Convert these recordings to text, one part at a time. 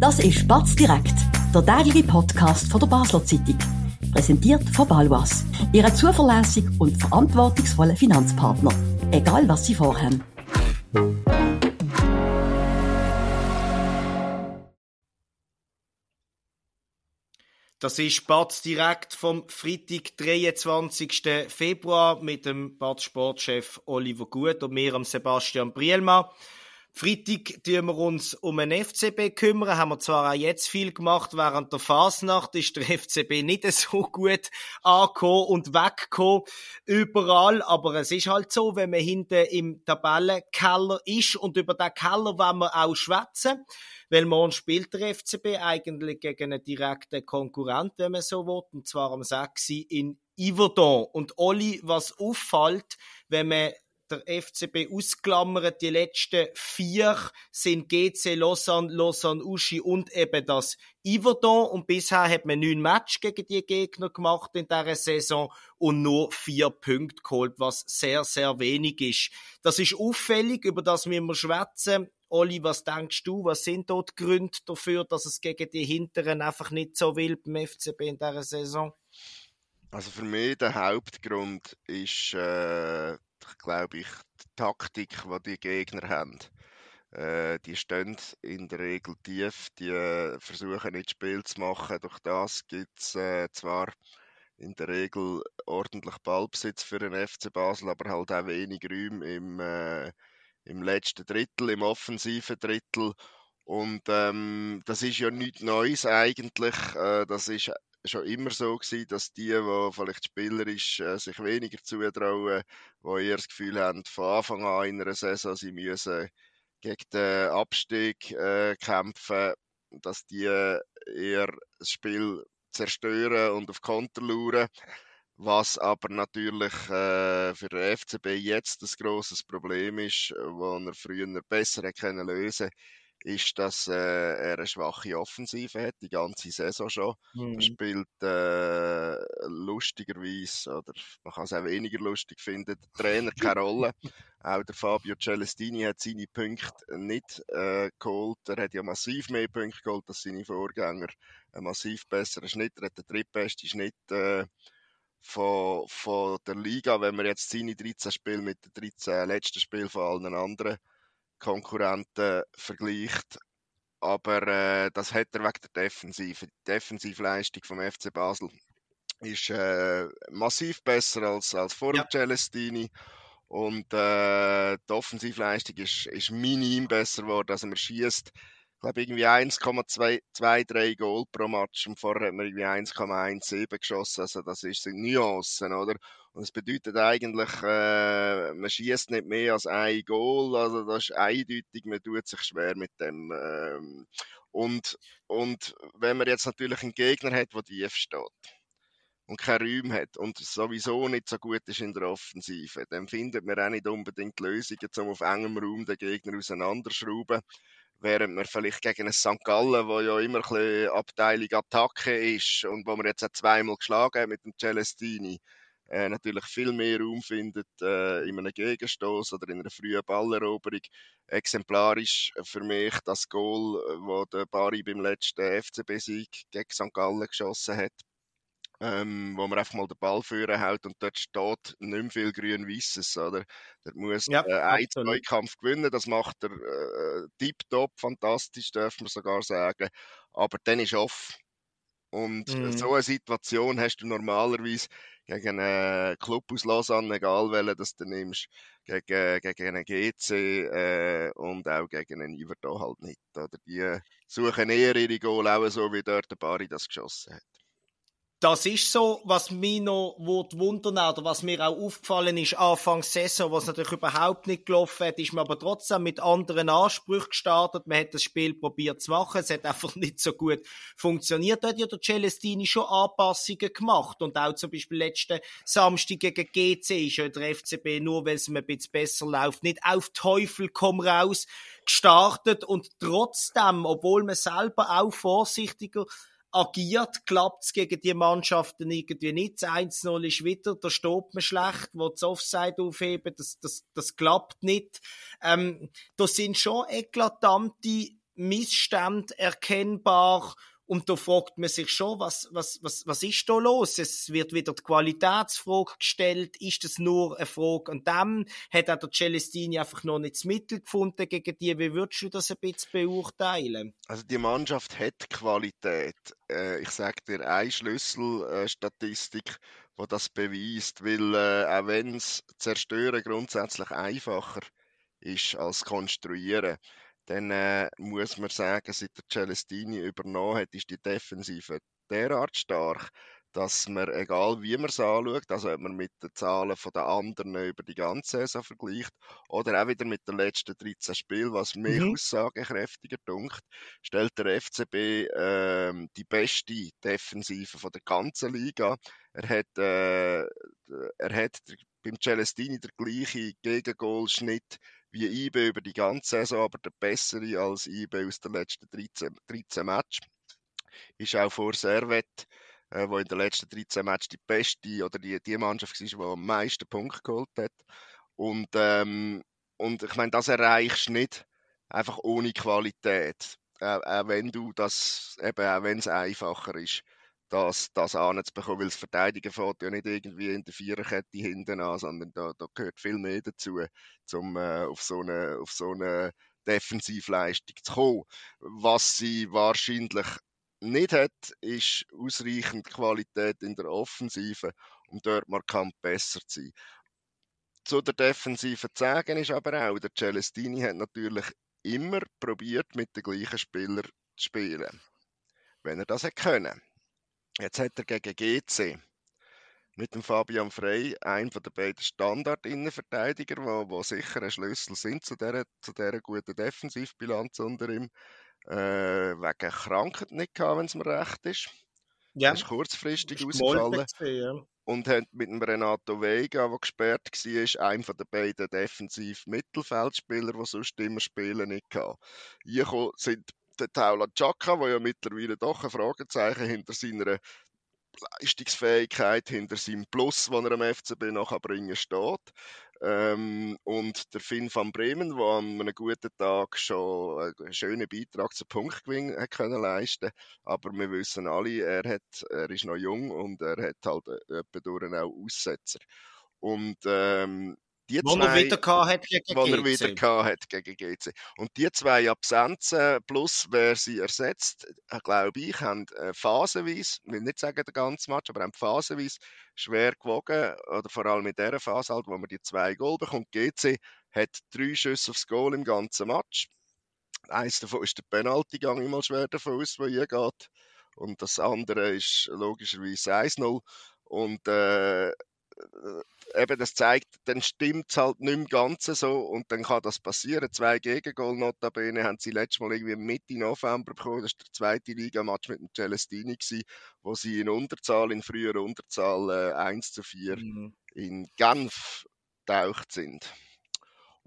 Das ist Batz direkt, der tägliche Podcast von der Basler Zeitung. Präsentiert von Balwas, Ihrem zuverlässigen und verantwortungsvollen Finanzpartner. Egal was Sie vorhaben. Das ist Batz direkt vom Freitag, 23. Februar mit dem Batz Sportchef Oliver Gut und mir, Sebastian Brielma. Freitag tun wir uns um den FCB kümmern. Haben wir zwar auch jetzt viel gemacht. Während der Fasnacht ist der FCB nicht so gut angekommen und weggekommen. Überall. Aber es ist halt so, wenn man hinten im Tabellenkeller ist und über den Keller wollen wir auch schwätzen. Weil morgen spielt der FCB eigentlich gegen einen direkten Konkurrent, wenn man so will. Und zwar am 6. in Yverdon. Und Oli, was auffällt, wenn man der FCB ausklammert. Die letzten vier sind GC Lausanne, Lausanne Uschi und eben das Yverdon. Und bisher hat man neun Matches gegen die Gegner gemacht in dieser Saison und nur vier Punkte geholt, was sehr, sehr wenig ist. Das ist auffällig, über das müssen wir schwätzen. Oli, was denkst du, was sind dort Gründe dafür, dass es gegen die Hinteren einfach nicht so will beim FCB in dieser Saison? Also für mich der Hauptgrund ist äh, glaube ich, die Taktik, die die Gegner haben. Äh, die stehen in der Regel tief, die äh, versuchen nicht Spiel zu machen. Durch das gibt es äh, zwar in der Regel ordentlich Ballbesitz für den FC Basel, aber halt auch wenig Räume im, äh, im letzten Drittel, im offensiven Drittel. Und ähm, das ist ja nichts Neues eigentlich. Äh, das ist schon immer so gewesen, dass die, die vielleicht spielerisch äh, sich weniger zutrauen, die eher das Gefühl haben, von Anfang an in einer Saison, sie müssen gegen den Abstieg äh, kämpfen, dass die eher das Spiel zerstören und auf Konter lauern. Was aber natürlich äh, für den FCB jetzt ein grosses Problem ist, das er früher besser lösen konnte ist, dass äh, er eine schwache Offensive hat, die ganze Saison schon. Mhm. Er spielt äh, lustigerweise, oder man kann es auch weniger lustig finden, der Trainer keine Rolle. auch der Fabio Celestini hat seine Punkte nicht äh, geholt. Er hat ja massiv mehr Punkte geholt als seine Vorgänger. Ein massiv besserer Schnitt. Er hat den drittbesten Schnitt äh, von, von der Liga, wenn man jetzt seine 13 Spiele mit den 13 letzten Spielen von allen anderen Konkurrenten vergleicht. Aber äh, das hat er wegen der Defensive. Die Defensivleistung vom FC Basel ist äh, massiv besser als, als vor ja. Celestini. Und äh, die Offensivleistung ist, ist minim besser geworden. Also man schießt ich glaube, irgendwie 1,23 Goal pro Match und vorher hat man irgendwie 1,17 geschossen. Also das ist, sind Nuancen, oder? Und das bedeutet eigentlich, äh, man schießt nicht mehr als ein Goal. Also das ist eindeutig, man tut sich schwer mit dem. Ähm, und, und wenn man jetzt natürlich einen Gegner hat, der tief steht und keine Räume hat und sowieso nicht so gut ist in der Offensive, dann findet man auch nicht unbedingt Lösungen, um auf engem Raum den Gegner auseinanderschrauben während man vielleicht gegen einen St. Gallen, wo ja immer ein bisschen Abteilung Attacke ist und wo man jetzt auch zweimal geschlagen hat mit dem Celestini, äh, natürlich viel mehr Raum findet äh, in einem Gegenstoß oder in einer frühen Balleroberung. Exemplarisch für mich das Goal, wo der Bari beim letzten FCB-Sieg gegen St. Gallen geschossen hat ähm, wo man einfach mal den Ball führen hält und dort steht nicht mehr viel grün-weißes, oder? Der muss ja, äh, einen Zweikampf gewinnen, das macht er äh, tiptop, fantastisch, darf man sogar sagen, aber dann ist off. Und mhm. so eine Situation hast du normalerweise gegen einen Club aus Lausanne, egal welchen das du nimmst, gegen, gegen einen GC äh, und auch gegen einen Iverdo halt nicht. Oder die suchen eher ihre Goal, auch so wie dort der Bari das geschossen hat. Das ist so, was mich noch wundern oder was mir auch aufgefallen ist, Anfang Saison, was natürlich überhaupt nicht gelaufen hat, ist man aber trotzdem mit anderen Ansprüchen gestartet. Man hat das Spiel probiert zu machen. Es hat einfach nicht so gut funktioniert. Da hat ja der Celestini schon Anpassungen gemacht. Und auch zum Beispiel letzten Samstag gegen GC ist ja der FCB nur, weil es ihm ein bisschen besser läuft, nicht auf Teufel komm raus gestartet. Und trotzdem, obwohl man selber auch vorsichtiger agiert, klappt es gegen die Mannschaften irgendwie nicht. Das 1-0 ist wieder, da steht man schlecht, wo das Offside aufheben, das, das, das klappt nicht. Ähm, da sind schon eklatante Missstände erkennbar und da fragt man sich schon, was, was, was, was ist da los? Es wird wieder die Qualitätsfrage gestellt. Ist das nur eine Frage an dem? Hat auch der Celestini einfach noch nicht das Mittel gefunden gegen die? Wie würdest du das ein bisschen beurteilen? Also die Mannschaft hat Qualität. Äh, ich sage dir eine Schlüsselstatistik, die das beweist, weil äh, auch wenn es zerstören grundsätzlich einfacher ist als konstruieren, dann äh, muss man sagen, seit der Celestini übernommen hat, ist die Defensive derart stark, dass man, egal wie man es anschaut, also ob man mit den Zahlen der anderen über die ganze Saison vergleicht oder auch wieder mit den letzten 13 Spielen, was mich mhm. aussagekräftiger dunkt, stellt der FCB äh, die beste Defensive von der ganzen Liga. Er hat, äh, er hat beim Celestini der gleiche Gegengolschnitt wie IB über die ganze Saison, aber der bessere als IB aus den letzten 13, 13 Matches. Ist auch vor Servet, äh, wo in den letzten 13 Matches die beste oder die, die Mannschaft war, die am meisten Punkte geholt hat. Und, ähm, und ich meine, das erreichst du nicht einfach ohne Qualität. Äh, auch wenn du das, eben auch wenn es einfacher ist das, das anzubekommen, weil das Verteidigen fährt ja nicht irgendwie in der Viererkette hinten an, sondern da, da gehört viel mehr dazu, um äh, auf so eine, auf so eine Defensivleistung zu kommen. Was sie wahrscheinlich nicht hat, ist ausreichend Qualität in der Offensive, um dort markant besser zu sein. Zu der Defensive zu sagen ist aber auch, der Celestini hat natürlich immer probiert, mit den gleichen Spielern zu spielen. Wenn er das hätte können. Jetzt hat er gegen GC mit dem Fabian Frey einen der beiden Standard-Innenverteidiger, wo, wo sicher ein Schlüssel sind zu dieser, zu dieser guten Defensivbilanz unter ihm, äh, wegen Krankheit nicht gehabt, wenn es mir recht ist. Ja. Ist kurzfristig ausgefallen. Ja. Und hat mit dem Renato Vega, der gesperrt war, einen der beiden Defensiv-Mittelfeldspieler, die sonst immer spielen, nicht gehabt. Hier sind der Taula Chaka, der ja mittlerweile doch ein Fragezeichen hinter seiner Leistungsfähigkeit, hinter seinem Plus, den er am FCB noch bringen steht. Ähm, und der Finn van Bremen, der an einem guten Tag schon einen schönen Beitrag zum Punktgewinn hat können leisten Aber wir wissen alle, er, hat, er ist noch jung und er hat halt äh, auch Aussetzer. Und ähm, die wo zwei, er wieder hat gegen wo GC. er wieder hat gegen GC. Und die zwei Absenzen plus wer sie ersetzt, äh, glaube ich, haben äh, phasenweise, ich will nicht sagen der ganze Match, aber haben phasenweise schwer gewogen, oder vor allem in dieser Phase halt, wo man die zwei Goal bekommt. GC hat drei Schüsse aufs Goal im ganzen Match. Eins davon ist der Penalty-Gang immer schwer davon aus, der hier geht. Und das andere ist logischerweise 1-0. Und äh, eben das zeigt, dann stimmt es halt nicht im Ganzen so und dann kann das passieren. Zwei Gegengol notabene haben sie letztes Mal irgendwie Mitte November bekommen. Das war der zweite Ligamatch mit dem Celestini, gewesen, wo sie in Unterzahl, in früher Unterzahl äh, 1 zu 4 mhm. in Genf getaucht sind.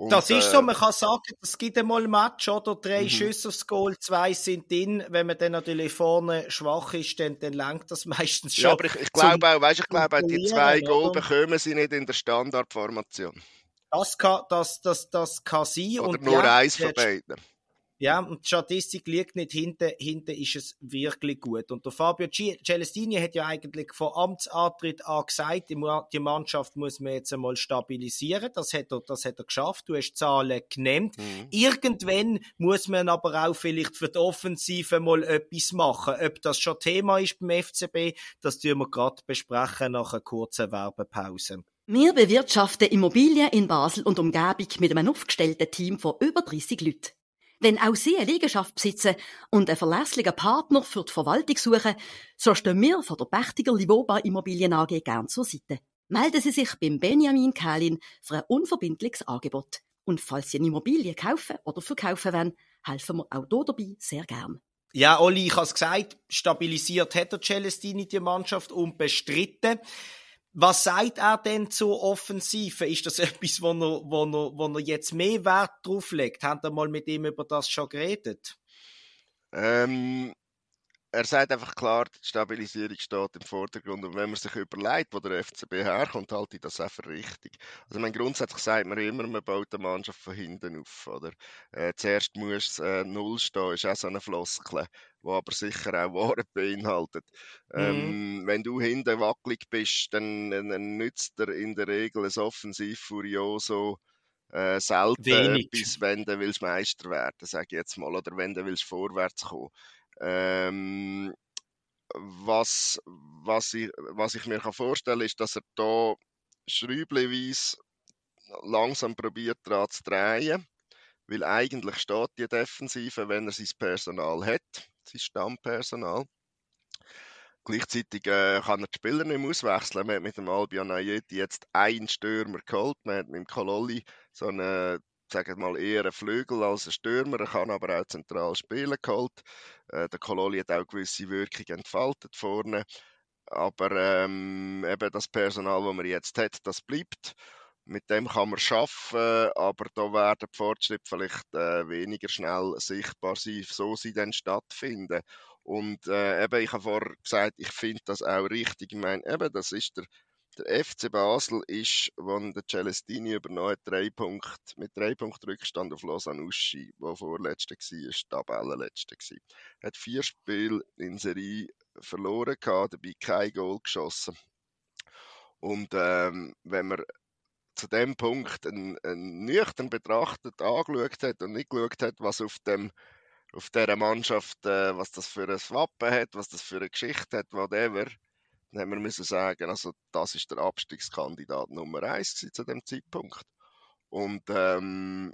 Und, das ist so, äh, man kann sagen, es gibt einmal ein Match, oder? Drei mhm. Schüsse aufs Goal, zwei sind drin. Wenn man dann natürlich vorne schwach ist, dann, dann lenkt das meistens schon. Ja, aber ich, ich glaube auch, weißt, ich glaube die zwei Goal bekommen sie nicht in der Standardformation. Das kann, das, das, das kann sein. Oder und nur ja, eins von beiden. Ja, und die Statistik liegt nicht hinten, hinten ist es wirklich gut. Und der Fabio Celestini hat ja eigentlich von Amtsantritt an gesagt, die Mannschaft muss man jetzt einmal stabilisieren. Das hat er, das hat er geschafft. Du hast Zahlen genannt. Mhm. Irgendwann muss man aber auch vielleicht für die Offensive mal etwas machen. Ob das schon Thema ist beim FCB, das tun wir gerade besprechen nach einer kurzen Werbepause. Wir bewirtschaften Immobilien in Basel und Umgebung mit einem aufgestellten Team von über 30 Leuten. Wenn auch Sie eine Liegenschaft besitzen und einen verlässlichen Partner für die Verwaltung suchen, so stehen wir von der Pächtiger Livoba Immobilien AG gern zur Seite. Melden Sie sich beim Benjamin Kählin für ein unverbindliches Angebot. Und falls Sie eine Immobilie kaufen oder verkaufen wollen, helfen wir auch hier dabei sehr gern. Ja, Oli, ich habe es gesagt, stabilisiert hat der Celestini die Mannschaft unbestritten. Was sagt er denn zur Offensive? Ist das etwas, wo er, wo er, wo er jetzt mehr Wert drauf legt? Habt ihr mal mit ihm über das schon geredet? Ähm, er sagt einfach klar, die Stabilisierung steht im Vordergrund. Und wenn man sich überlegt, wo der FCB herkommt, halte ich das auch für richtig. Also, man grundsätzlich sagt man immer, man baut eine Mannschaft von hinten auf. Oder? Äh, zuerst muss äh, Null stehen, ist auch so eine Floskel, die aber sicher auch Wahrheit beinhaltet. Mhm. Ähm, wenn du hinten wackelig bist, dann, dann nützt er in der Regel ein offensiv Furioso äh, selten, Wenig. bis wenn du willst Meister werden, sage ich jetzt mal, oder wenn du willst vorwärts kommen. Ähm, was, was, ich, was ich mir kann vorstellen ist, dass er da schräubleweise langsam probiert daran zu drehen, weil eigentlich steht die Defensive, wenn er sein Personal hat, sein Stammpersonal. Gleichzeitig äh, kann er die Spieler nicht mehr auswechseln. Man hat mit dem Albion Ayeti jetzt einen Stürmer geholt. Man hat mit dem Kololi so einen sagen mal, eher ein Flügel als ein Stürmer. Er kann aber auch zentral spielen geholt. Äh, der Kololi hat auch gewisse Wirkung entfaltet vorne. Aber ähm, eben das Personal, das man jetzt hat, das bleibt. Mit dem kann man arbeiten, aber da werden die Fortschritte vielleicht äh, weniger schnell sichtbar sein, so sie dann stattfinden. Und äh, eben, ich habe vorher gesagt, ich finde das auch richtig. Ich meine, eben, das ist der der FC Basel ist, als der Celestini übernommen hat, drei Punkte, mit drei Punkten Rückstand auf Lausanne Uschi, der vorletzte war, Tabellenletzte war. Er hat vier Spiele in Serie verloren gehabt, dabei kein Goal geschossen. Und ähm, wenn man zu dem Punkt einen, einen nüchtern betrachtet angeschaut hat und nicht geschaut hat, was auf dem auf dieser Mannschaft, äh, was das für ein Wappen hat, was das für eine Geschichte hat, whatever, haben wir müssen sagen, also das ist der Abstiegskandidat Nummer eins zu dem Zeitpunkt. Und ähm,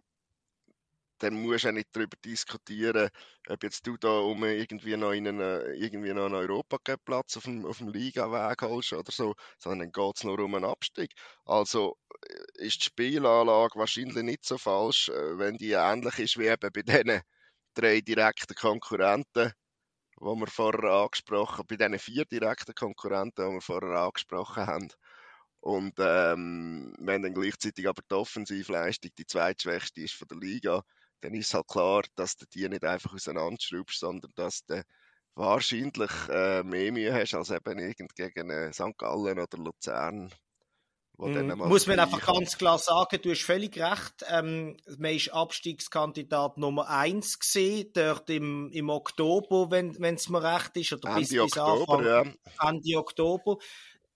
dann musst du auch nicht darüber diskutieren, ob jetzt du da um irgendwie noch in einen, irgendwie noch einen Europacup-Platz auf dem, auf dem Liga-Weg holst oder so, sondern dann geht es nur um einen Abstieg. Also äh, ist die Spielanlage wahrscheinlich nicht so falsch, äh, wenn die ähnlich ist wie eben bei diesen drei direkten Konkurrenten wo wir vorher angesprochen bei diesen vier direkten Konkurrenten, die wir vorher angesprochen haben. Und ähm, wenn dann gleichzeitig aber die Offensivleistung die zweitschwächste ist von der Liga, dann ist halt klar, dass du die nicht einfach auseinanderschraubst, sondern dass du wahrscheinlich äh, mehr Mühe hast als eben gegen äh, St. Gallen oder Luzern muss man einfach ganz klar sagen, du hast völlig recht. Ähm, man ist Abstiegskandidat Nummer 1 gesehen, dort im, im Oktober, wenn es mir recht ist, oder Ende bis, bis Oktober, Anfang, ja. Ende Oktober.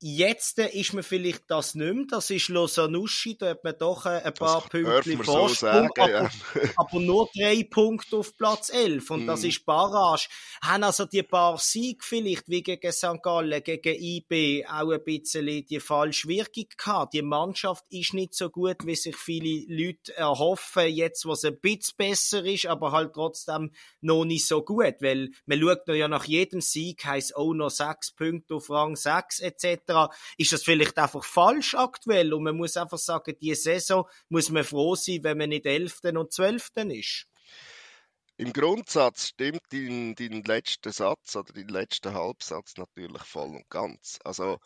Jetzt ist man vielleicht das nicht mehr. Das ist Losanuschi, da hat man doch ein paar Punkte Vorsprung, so aber, ja. aber, nur drei Punkte auf Platz 11 und mm. das ist Barrage. Haben also die paar Siege vielleicht, wie gegen St. Gallen, gegen IB, auch ein bisschen die falsche Wirkung gehabt. Die Mannschaft ist nicht so gut, wie sich viele Leute erhoffen, jetzt, was ein bisschen besser ist, aber halt trotzdem noch nicht so gut, weil man schaut ja nach jedem Sieg, heisst auch noch sechs Punkte auf Rang 6 etc ist das vielleicht einfach falsch aktuell und man muss einfach sagen, die Saison muss man froh sein, wenn man nicht 11. und 12. ist. Im Grundsatz stimmt dein, dein letzter Satz oder dein letzter Halbsatz natürlich voll und ganz. Also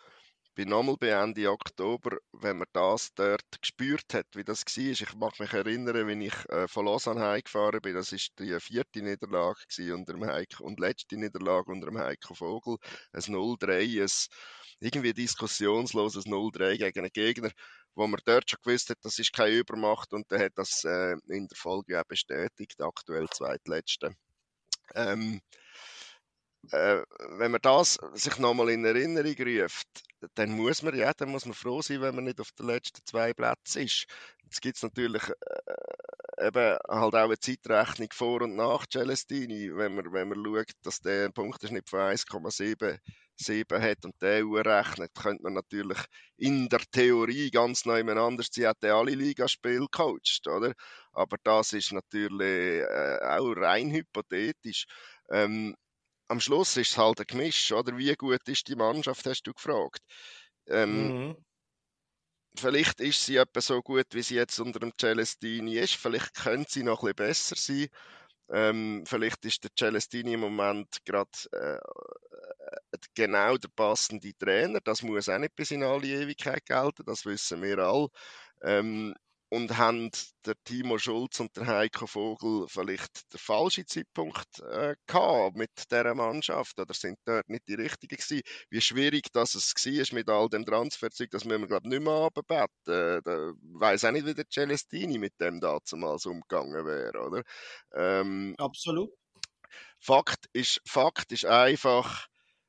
bin nochmal bei Ende Oktober, wenn man das dort gespürt hat, wie das war. Ich mag mich erinnern, wenn ich äh, von Lausanne heimgefahren bin, das war die vierte Niederlage unter dem Heiko, und letzte Niederlage unter dem Heiko Vogel. Ein 0-3, ein irgendwie diskussionsloses 0-3 gegen einen Gegner, wo man dort schon gewusst hat, das ist keine Übermacht und der hat das äh, in der Folge auch bestätigt, aktuell zweitletzte. Ähm, äh, wenn man das sich nochmal in Erinnerung ruft, dann muss man ja, dann muss man froh sein, wenn man nicht auf den letzten zwei Plätzen ist. Jetzt gibt es natürlich äh, eben halt auch eine Zeitrechnung vor und nach Celestini, wenn man, wenn man schaut, dass der Punkteschnitt von 1,7 7 hat und der rechnet, könnte man natürlich in der Theorie ganz neu anders. Sie hat alle Ligaspiele gecoacht, oder? Aber das ist natürlich äh, auch rein hypothetisch. Ähm, am Schluss ist es halt ein Gemisch, oder? Wie gut ist die Mannschaft, hast du gefragt. Ähm, mhm. Vielleicht ist sie etwa so gut, wie sie jetzt unter dem Celestini ist. Vielleicht könnte sie noch ein bisschen besser sein. Ähm, vielleicht ist der Celestini im Moment gerade äh, genau der passende Trainer. Das muss auch nicht bis in alle Ewigkeit gelten, das wissen wir alle. Ähm, und haben der Timo Schulz und der Heiko Vogel vielleicht den falschen Zeitpunkt äh, gehabt mit dieser Mannschaft oder sind dort nicht die richtigen gewesen? Wie schwierig das es war mit all dem Transferzeug, das müssen wir glaube nicht mehr runterbeten. Äh, da weiss auch nicht, wie der Celestini mit dem damals umgegangen wäre, oder? Ähm, Absolut. Fakt ist, Fakt ist einfach,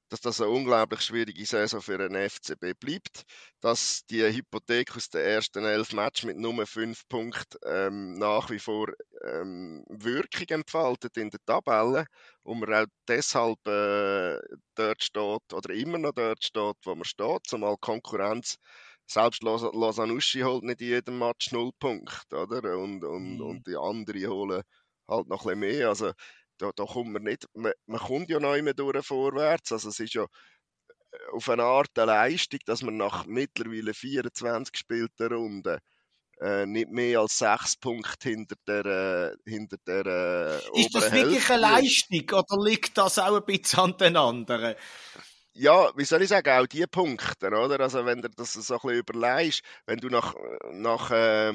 dass das eine unglaublich schwierige Saison für den FCB bleibt, dass die Hypothek aus den ersten elf Matches mit nur fünf Punkten ähm, nach wie vor ähm, Wirkung entfaltet in der Tabelle und man auch deshalb äh, dort steht oder immer noch dort steht, wo man steht, zumal Konkurrenz selbst Losanuschi holt nicht in jedem Match null Punkte, oder? Und, und, mhm. und die anderen holen halt noch ein bisschen mehr. Also da, da kommt man nicht, man, man kommt ja noch immer durch vorwärts. Also es ist ja äh, auf eine Art eine Leistung, dass man nach mittlerweile 24 gespielten Runden äh, nicht mehr als sechs Punkte hinter der, äh, hinter der äh, Ist das wirklich eine Leistung oder liegt das auch ein bisschen an den anderen? Ja, wie soll ich sagen, auch die Punkte, oder? Also wenn du das so ein bisschen überlegst, wenn du nach, nach äh,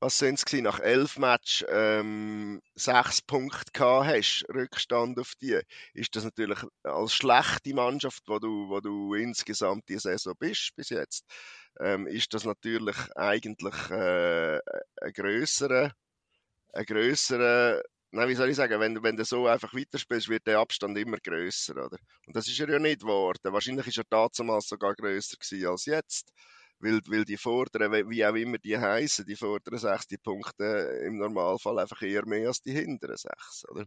was sind es nach elf Matches ähm, sechs Punkte gehabt hast, Rückstand auf die, ist das natürlich als schlechte Mannschaft, wo du, wo du insgesamt die Saison bist bis jetzt, ähm, ist das natürlich eigentlich äh, ein größerer, ein größerer Nein, wie soll ich sagen, wenn, wenn du so einfach weiterspielst, wird der Abstand immer größer, oder? Und das ist er ja nicht geworden. Wahrscheinlich ist er damals sogar größer als jetzt weil, weil die vorderen, wie auch immer die heißen, die vorderen sechs, die Punkte im Normalfall einfach eher mehr als die hinteren sechs, oder?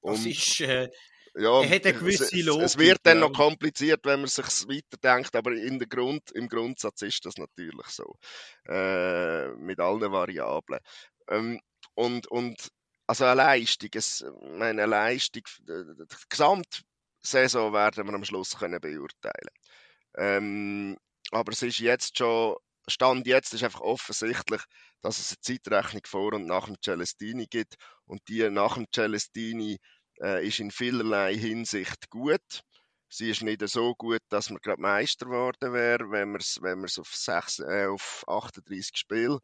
Und, das ist, äh, ja, hat eine gewisse Logik. Es, es wird dann ja. noch kompliziert, wenn man sich weiterdenkt, aber in der Grund, im Grundsatz ist das natürlich so. Äh, mit allen Variablen. Ähm, und, und also eine Leistung, es, meine Leistung, die Gesamtsaison werden wir am Schluss können beurteilen. Ähm, aber es ist jetzt schon, Stand jetzt ist einfach offensichtlich, dass es eine Zeitrechnung vor und nach dem Celestini gibt. Und die nach dem Celestini äh, ist in vielerlei Hinsicht gut. Sie ist nicht so gut, dass man gerade Meister geworden wäre, wenn man es wenn auf, äh, auf 38 Spiele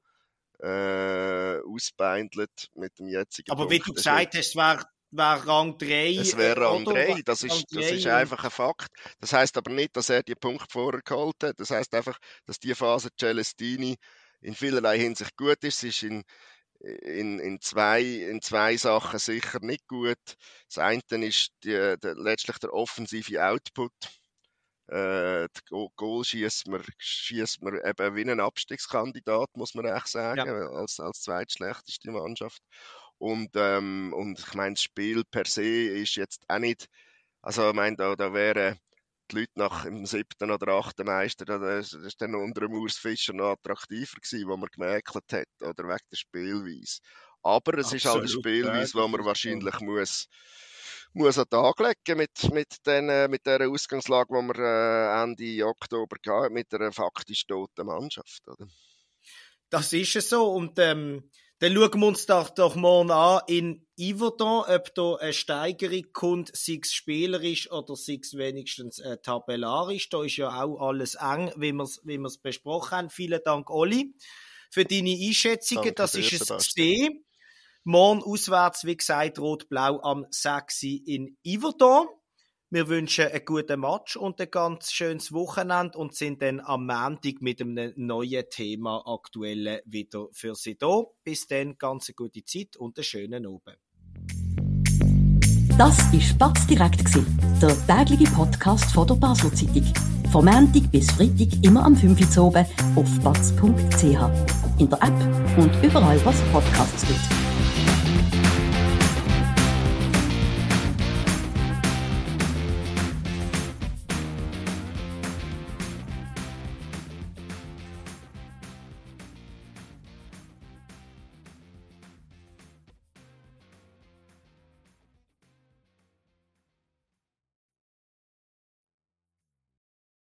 äh, ausbeindelt mit dem jetzigen Aber Punkt. wie du gesagt hast, es wäre wäre Rang 3. Es wäre Rang 3, das ist, das ist einfach ein Fakt. Das heißt aber nicht, dass er die Punkte vorher geholt hat. Das heißt einfach, dass die Phase Celestini in vielerlei Hinsicht gut ist. Sie ist in, in, in, zwei, in zwei Sachen sicher nicht gut. Das eine ist die, der, letztlich der offensive Output. Äh, Goal schießt man, schießt man eben wie ein Abstiegskandidat, muss man echt sagen, ja. als, als zweitschlechteste Mannschaft. Und, ähm, und ich meine, das Spiel per se ist jetzt auch nicht, also ich meine, da, da wären die Leute nach dem siebten oder achten Meister, das ist dann unter dem Urs Fischer noch attraktiver gewesen, wo man gemäkelt hat, oder wegen der Spielweise. Aber es Absolut, ist halt eine Spielweise, wo man wahrscheinlich muss, muss an den Tag legen mit, mit, den, mit der Ausgangslage, die wir äh, Ende Oktober hatten, mit einer faktisch toten Mannschaft. Oder? Das ist es so. Und ähm, dann schauen wir uns doch, doch morgen an in Yverdon, ob da eine Steigerung kommt, sei es spielerisch oder sei es wenigstens äh, tabellarisch. Da ist ja auch alles eng, wie wir es wie besprochen haben. Vielen Dank, Olli, für deine Einschätzungen. Danke das ist es gesehen. Morgen auswärts, wie gesagt, Rot-Blau am 6. in Yverdon. Wir wünschen einen guten Match und ein ganz schönes Wochenende und sind dann am Montag mit einem neuen Thema aktuell wieder für Sie da. Bis dann, ganz eine gute Zeit und einen schönen Abend. Das war Spatz direkt, der tägliche Podcast von der Basel Zeitung. Vom Montag bis Freitag immer am 5 Uhr oben auf batz.ch. In der App und überall, was Podcasts gibt.